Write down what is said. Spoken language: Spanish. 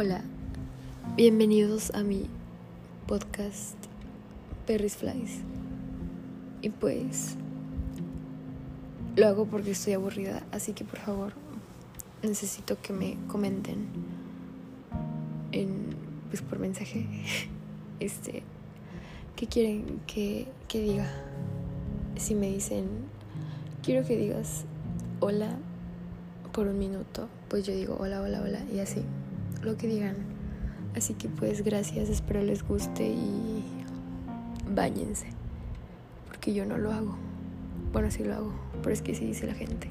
Hola, bienvenidos a mi podcast Perris Flies. Y pues lo hago porque estoy aburrida, así que por favor necesito que me comenten en pues por mensaje este qué quieren que, que diga. Si me dicen quiero que digas hola por un minuto, pues yo digo hola, hola, hola y así, lo que digan. Así que pues gracias, espero les guste y bañense, porque yo no lo hago. Bueno, sí lo hago, pero es que sí dice la gente.